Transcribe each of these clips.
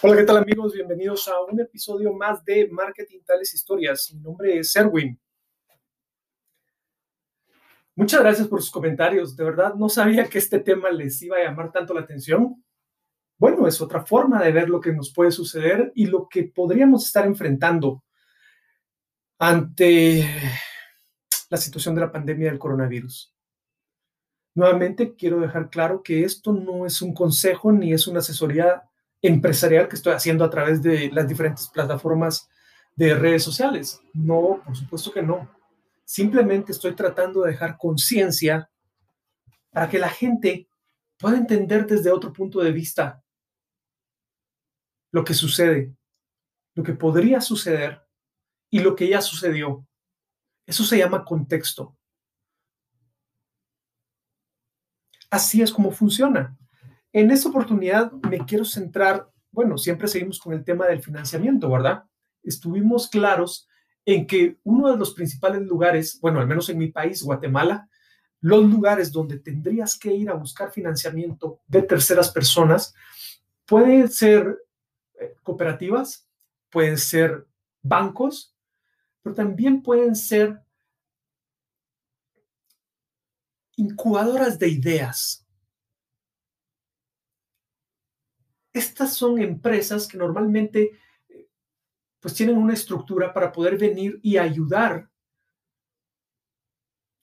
Hola, ¿qué tal amigos? Bienvenidos a un episodio más de Marketing Tales Historias. Mi nombre es Erwin. Muchas gracias por sus comentarios. De verdad, no sabía que este tema les iba a llamar tanto la atención. Bueno, es otra forma de ver lo que nos puede suceder y lo que podríamos estar enfrentando ante la situación de la pandemia del coronavirus. Nuevamente, quiero dejar claro que esto no es un consejo ni es una asesoría empresarial que estoy haciendo a través de las diferentes plataformas de redes sociales. No, por supuesto que no. Simplemente estoy tratando de dejar conciencia para que la gente pueda entender desde otro punto de vista lo que sucede, lo que podría suceder y lo que ya sucedió. Eso se llama contexto. Así es como funciona. En esta oportunidad me quiero centrar, bueno, siempre seguimos con el tema del financiamiento, ¿verdad? Estuvimos claros en que uno de los principales lugares, bueno, al menos en mi país, Guatemala, los lugares donde tendrías que ir a buscar financiamiento de terceras personas pueden ser eh, cooperativas, pueden ser bancos, pero también pueden ser incubadoras de ideas. Estas son empresas que normalmente eh, pues tienen una estructura para poder venir y ayudar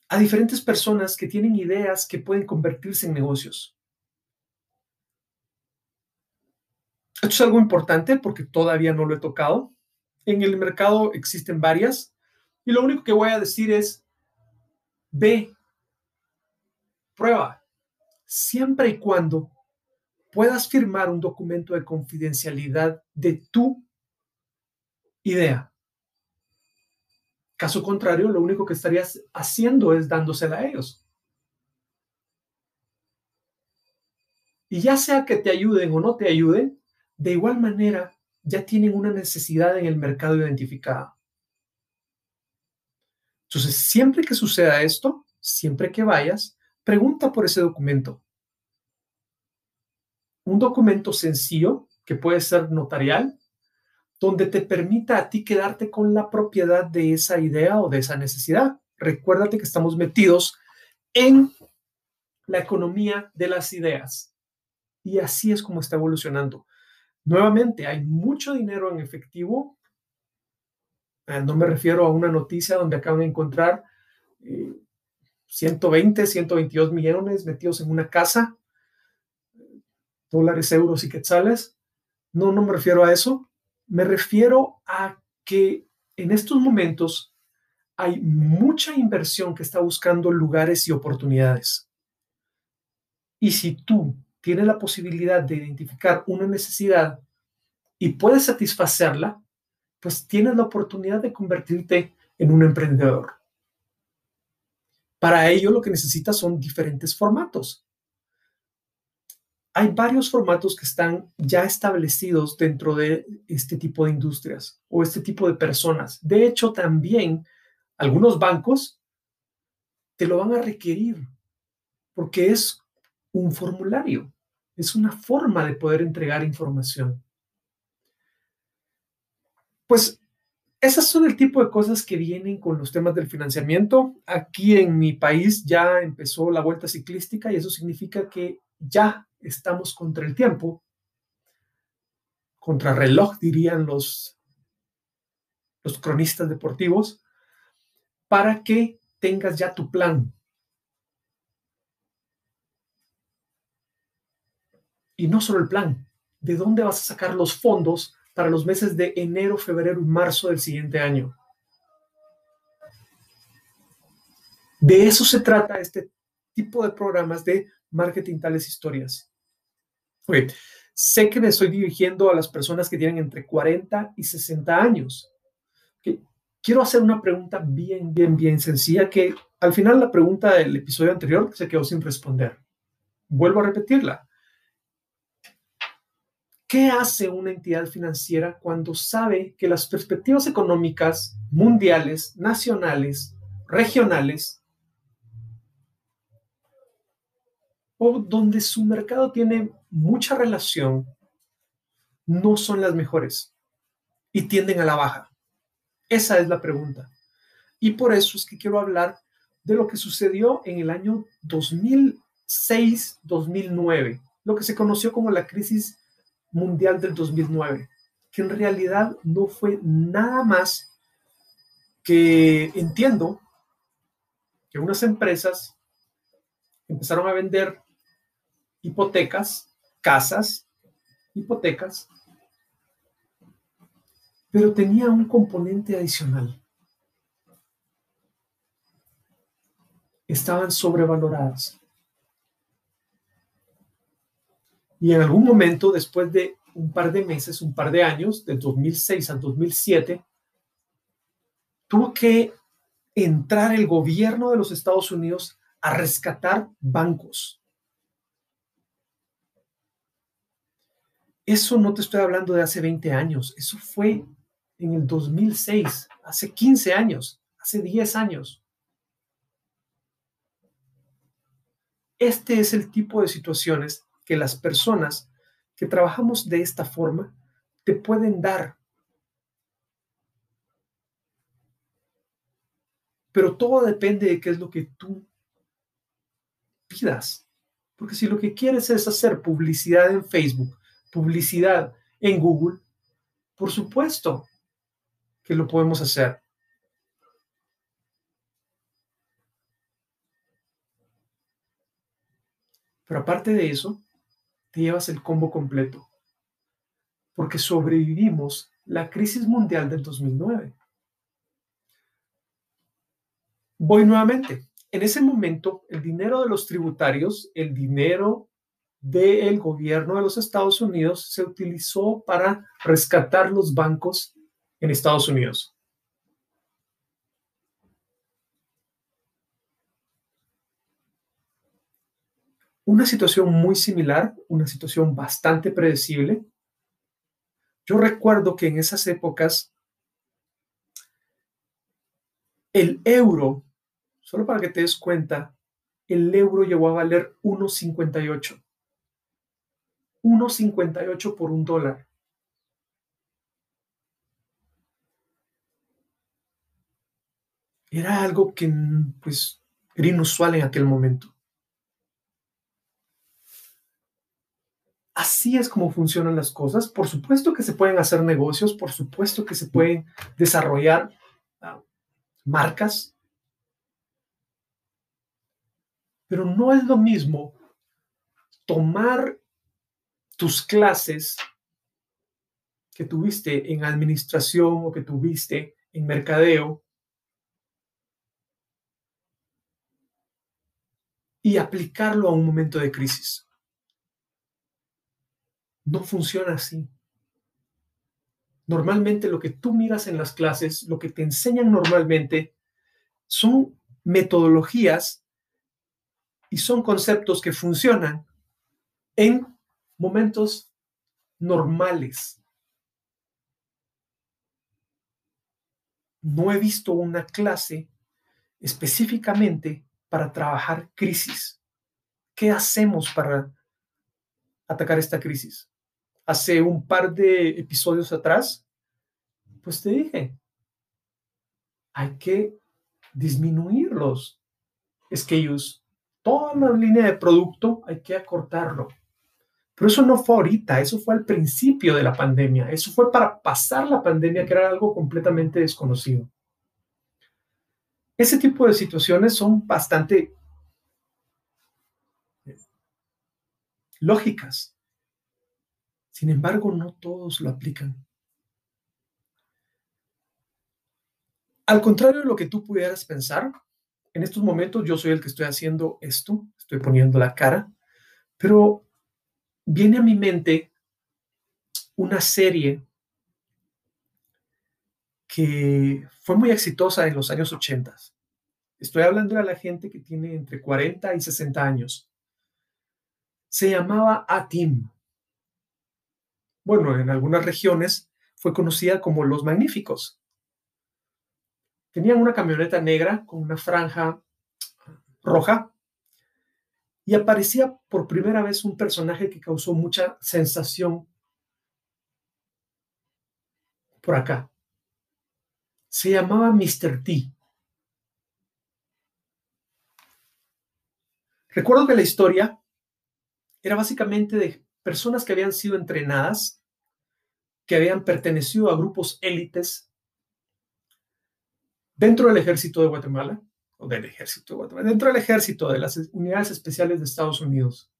a diferentes personas que tienen ideas que pueden convertirse en negocios. Esto es algo importante porque todavía no lo he tocado. En el mercado existen varias y lo único que voy a decir es, ve, prueba, siempre y cuando puedas firmar un documento de confidencialidad de tu idea. Caso contrario, lo único que estarías haciendo es dándosela a ellos. Y ya sea que te ayuden o no te ayuden, de igual manera ya tienen una necesidad en el mercado identificada. Entonces, siempre que suceda esto, siempre que vayas, pregunta por ese documento un documento sencillo que puede ser notarial, donde te permita a ti quedarte con la propiedad de esa idea o de esa necesidad. Recuérdate que estamos metidos en la economía de las ideas. Y así es como está evolucionando. Nuevamente, hay mucho dinero en efectivo. Eh, no me refiero a una noticia donde acaban de encontrar 120, eh, 122 millones metidos en una casa dólares, euros y quetzales. No, no me refiero a eso. Me refiero a que en estos momentos hay mucha inversión que está buscando lugares y oportunidades. Y si tú tienes la posibilidad de identificar una necesidad y puedes satisfacerla, pues tienes la oportunidad de convertirte en un emprendedor. Para ello lo que necesitas son diferentes formatos hay varios formatos que están ya establecidos dentro de este tipo de industrias o este tipo de personas. De hecho, también algunos bancos te lo van a requerir porque es un formulario, es una forma de poder entregar información. Pues esas son el tipo de cosas que vienen con los temas del financiamiento. Aquí en mi país ya empezó la vuelta ciclística y eso significa que ya estamos contra el tiempo, contra reloj, dirían los, los cronistas deportivos, para que tengas ya tu plan. Y no solo el plan, ¿de dónde vas a sacar los fondos para los meses de enero, febrero y marzo del siguiente año? De eso se trata este tipo de programas de marketing tales historias. Sé que me estoy dirigiendo a las personas que tienen entre 40 y 60 años. Quiero hacer una pregunta bien, bien, bien sencilla que al final la pregunta del episodio anterior se quedó sin responder. Vuelvo a repetirla. ¿Qué hace una entidad financiera cuando sabe que las perspectivas económicas mundiales, nacionales, regionales o donde su mercado tiene mucha relación no son las mejores y tienden a la baja? Esa es la pregunta. Y por eso es que quiero hablar de lo que sucedió en el año 2006-2009, lo que se conoció como la crisis mundial del 2009, que en realidad no fue nada más que, entiendo, que unas empresas empezaron a vender hipotecas, casas, hipotecas, pero tenía un componente adicional. Estaban sobrevaloradas. Y en algún momento, después de un par de meses, un par de años, de 2006 al 2007, tuvo que entrar el gobierno de los Estados Unidos a rescatar bancos. Eso no te estoy hablando de hace 20 años, eso fue en el 2006, hace 15 años, hace 10 años. Este es el tipo de situaciones que las personas que trabajamos de esta forma te pueden dar. Pero todo depende de qué es lo que tú pidas. Porque si lo que quieres es hacer publicidad en Facebook, publicidad en Google, por supuesto que lo podemos hacer. Pero aparte de eso, te llevas el combo completo, porque sobrevivimos la crisis mundial del 2009. Voy nuevamente. En ese momento, el dinero de los tributarios, el dinero del gobierno de los Estados Unidos se utilizó para rescatar los bancos en Estados Unidos. Una situación muy similar, una situación bastante predecible. Yo recuerdo que en esas épocas el euro, solo para que te des cuenta, el euro llegó a valer 1.58. 1.58 por un dólar. Era algo que pues era inusual en aquel momento. Así es como funcionan las cosas. Por supuesto que se pueden hacer negocios, por supuesto que se pueden desarrollar ah, marcas, pero no es lo mismo tomar tus clases que tuviste en administración o que tuviste en mercadeo y aplicarlo a un momento de crisis. No funciona así. Normalmente lo que tú miras en las clases, lo que te enseñan normalmente, son metodologías y son conceptos que funcionan en momentos normales. No he visto una clase específicamente para trabajar crisis. ¿Qué hacemos para atacar esta crisis? hace un par de episodios atrás, pues te dije, hay que disminuir los SKUs. Toda la línea de producto hay que acortarlo. Pero eso no fue ahorita, eso fue al principio de la pandemia, eso fue para pasar la pandemia, que era algo completamente desconocido. Ese tipo de situaciones son bastante lógicas. Sin embargo, no todos lo aplican. Al contrario de lo que tú pudieras pensar, en estos momentos yo soy el que estoy haciendo esto, estoy poniendo la cara, pero viene a mi mente una serie que fue muy exitosa en los años 80. Estoy hablando de la gente que tiene entre 40 y 60 años. Se llamaba A-Team bueno, en algunas regiones fue conocida como Los Magníficos. Tenían una camioneta negra con una franja roja y aparecía por primera vez un personaje que causó mucha sensación por acá. Se llamaba Mr. T. Recuerdo que la historia era básicamente de personas que habían sido entrenadas, que habían pertenecido a grupos élites dentro del ejército de Guatemala, o del ejército de dentro del ejército de las unidades especiales de Estados Unidos.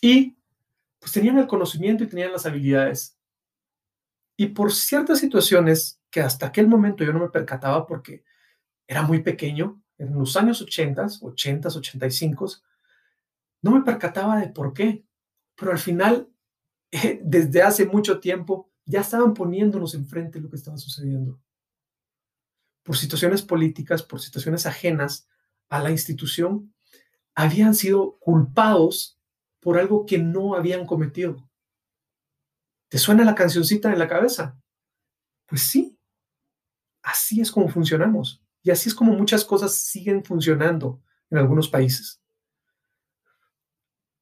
Y pues tenían el conocimiento y tenían las habilidades. Y por ciertas situaciones que hasta aquel momento yo no me percataba porque era muy pequeño, en los años 80, 80, 85, no me percataba de por qué. Pero al final, desde hace mucho tiempo, ya estaban poniéndonos enfrente lo que estaba sucediendo. Por situaciones políticas, por situaciones ajenas a la institución, habían sido culpados por algo que no habían cometido. ¿Te suena la cancioncita en la cabeza? Pues sí, así es como funcionamos. Y así es como muchas cosas siguen funcionando en algunos países.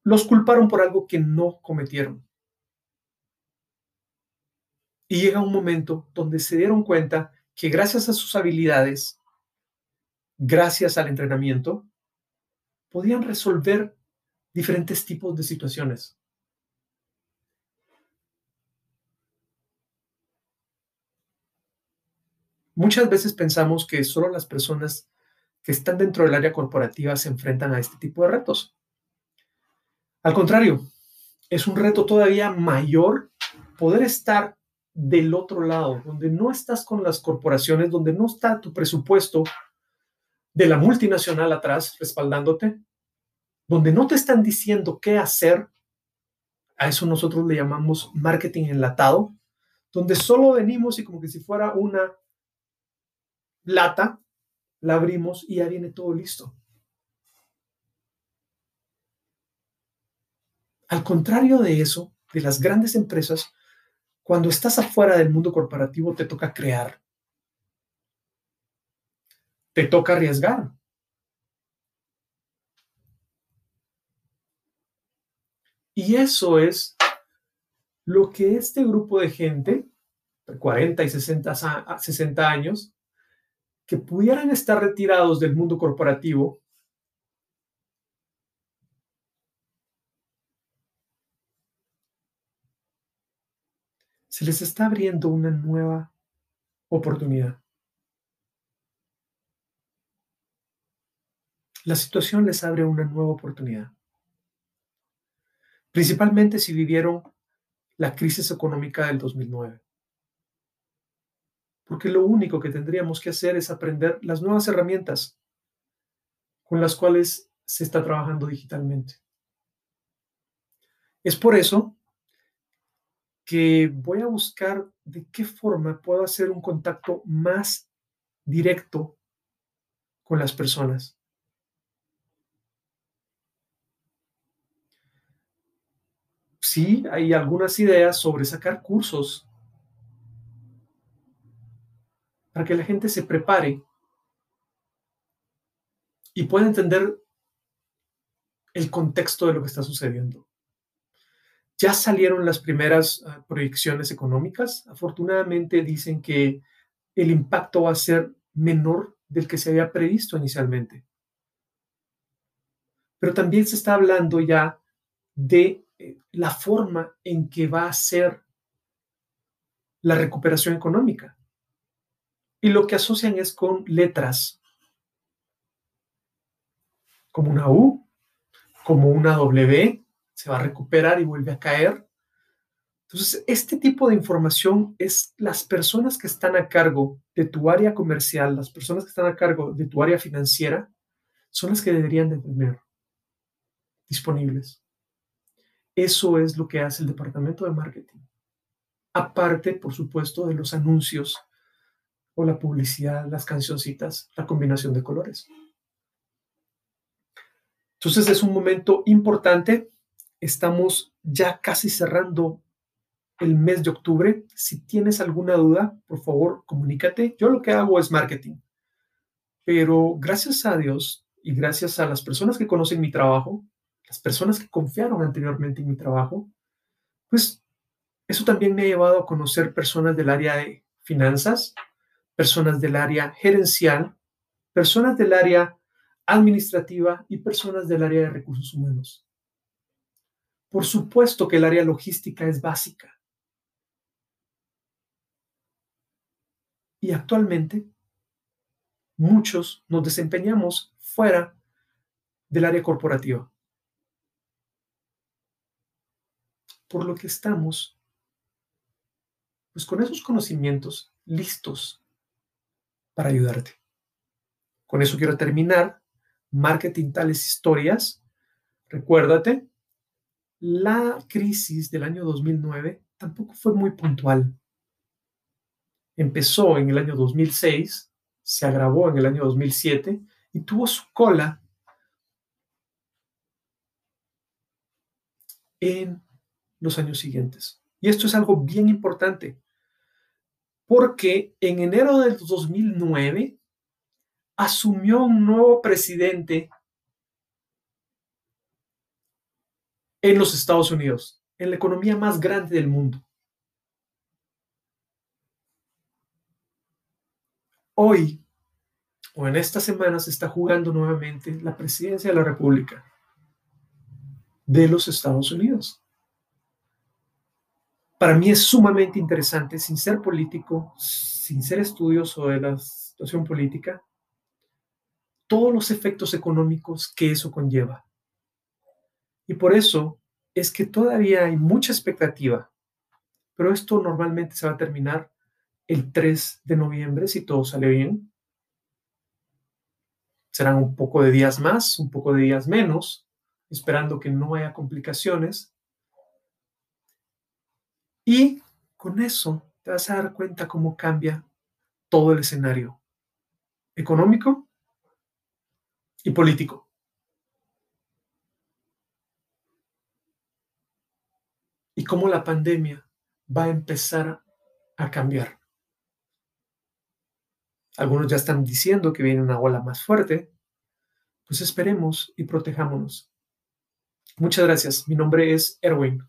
Los culparon por algo que no cometieron. Y llega un momento donde se dieron cuenta que gracias a sus habilidades, gracias al entrenamiento, podían resolver diferentes tipos de situaciones. Muchas veces pensamos que solo las personas que están dentro del área corporativa se enfrentan a este tipo de retos. Al contrario, es un reto todavía mayor poder estar del otro lado, donde no estás con las corporaciones, donde no está tu presupuesto de la multinacional atrás respaldándote, donde no te están diciendo qué hacer. A eso nosotros le llamamos marketing enlatado, donde solo venimos y como que si fuera una lata, la abrimos y ya viene todo listo. Al contrario de eso, de las grandes empresas, cuando estás afuera del mundo corporativo te toca crear. Te toca arriesgar. Y eso es lo que este grupo de gente, de 40 y 60, 60 años, que pudieran estar retirados del mundo corporativo se les está abriendo una nueva oportunidad. La situación les abre una nueva oportunidad. Principalmente si vivieron la crisis económica del 2009 porque lo único que tendríamos que hacer es aprender las nuevas herramientas con las cuales se está trabajando digitalmente. Es por eso que voy a buscar de qué forma puedo hacer un contacto más directo con las personas. Sí, hay algunas ideas sobre sacar cursos para que la gente se prepare y pueda entender el contexto de lo que está sucediendo. Ya salieron las primeras ah, proyecciones económicas. Afortunadamente dicen que el impacto va a ser menor del que se había previsto inicialmente. Pero también se está hablando ya de eh, la forma en que va a ser la recuperación económica y lo que asocian es con letras, como una U, como una W, se va a recuperar y vuelve a caer. Entonces, este tipo de información es las personas que están a cargo de tu área comercial, las personas que están a cargo de tu área financiera, son las que deberían de tener disponibles. Eso es lo que hace el departamento de marketing. Aparte, por supuesto, de los anuncios o la publicidad, las cancioncitas, la combinación de colores. Entonces es un momento importante. Estamos ya casi cerrando el mes de octubre. Si tienes alguna duda, por favor, comunícate. Yo lo que hago es marketing. Pero gracias a Dios y gracias a las personas que conocen mi trabajo, las personas que confiaron anteriormente en mi trabajo, pues Eso también me ha llevado a conocer personas del área de finanzas, personas del área gerencial, personas del área administrativa y personas del área de recursos humanos. Por supuesto que el área logística es básica. Y actualmente muchos nos desempeñamos fuera del área corporativa. Por lo que estamos, pues con esos conocimientos listos para ayudarte. Con eso quiero terminar. Marketing tales historias. Recuérdate, la crisis del año 2009 tampoco fue muy puntual. Empezó en el año 2006, se agravó en el año 2007 y tuvo su cola en los años siguientes. Y esto es algo bien importante, porque en enero del 2009 asumió un nuevo presidente en los Estados Unidos, en la economía más grande del mundo. Hoy, o en esta semana, se está jugando nuevamente la presidencia de la República de los Estados Unidos. Para mí es sumamente interesante, sin ser político, sin ser estudioso de la situación política, todos los efectos económicos que eso conlleva. Y por eso es que todavía hay mucha expectativa, pero esto normalmente se va a terminar el 3 de noviembre si todo sale bien. Serán un poco de días más, un poco de días menos, esperando que no haya complicaciones. Y con eso te vas a dar cuenta cómo cambia todo el escenario económico y político. Cómo la pandemia va a empezar a cambiar. Algunos ya están diciendo que viene una ola más fuerte. Pues esperemos y protejámonos. Muchas gracias. Mi nombre es Erwin.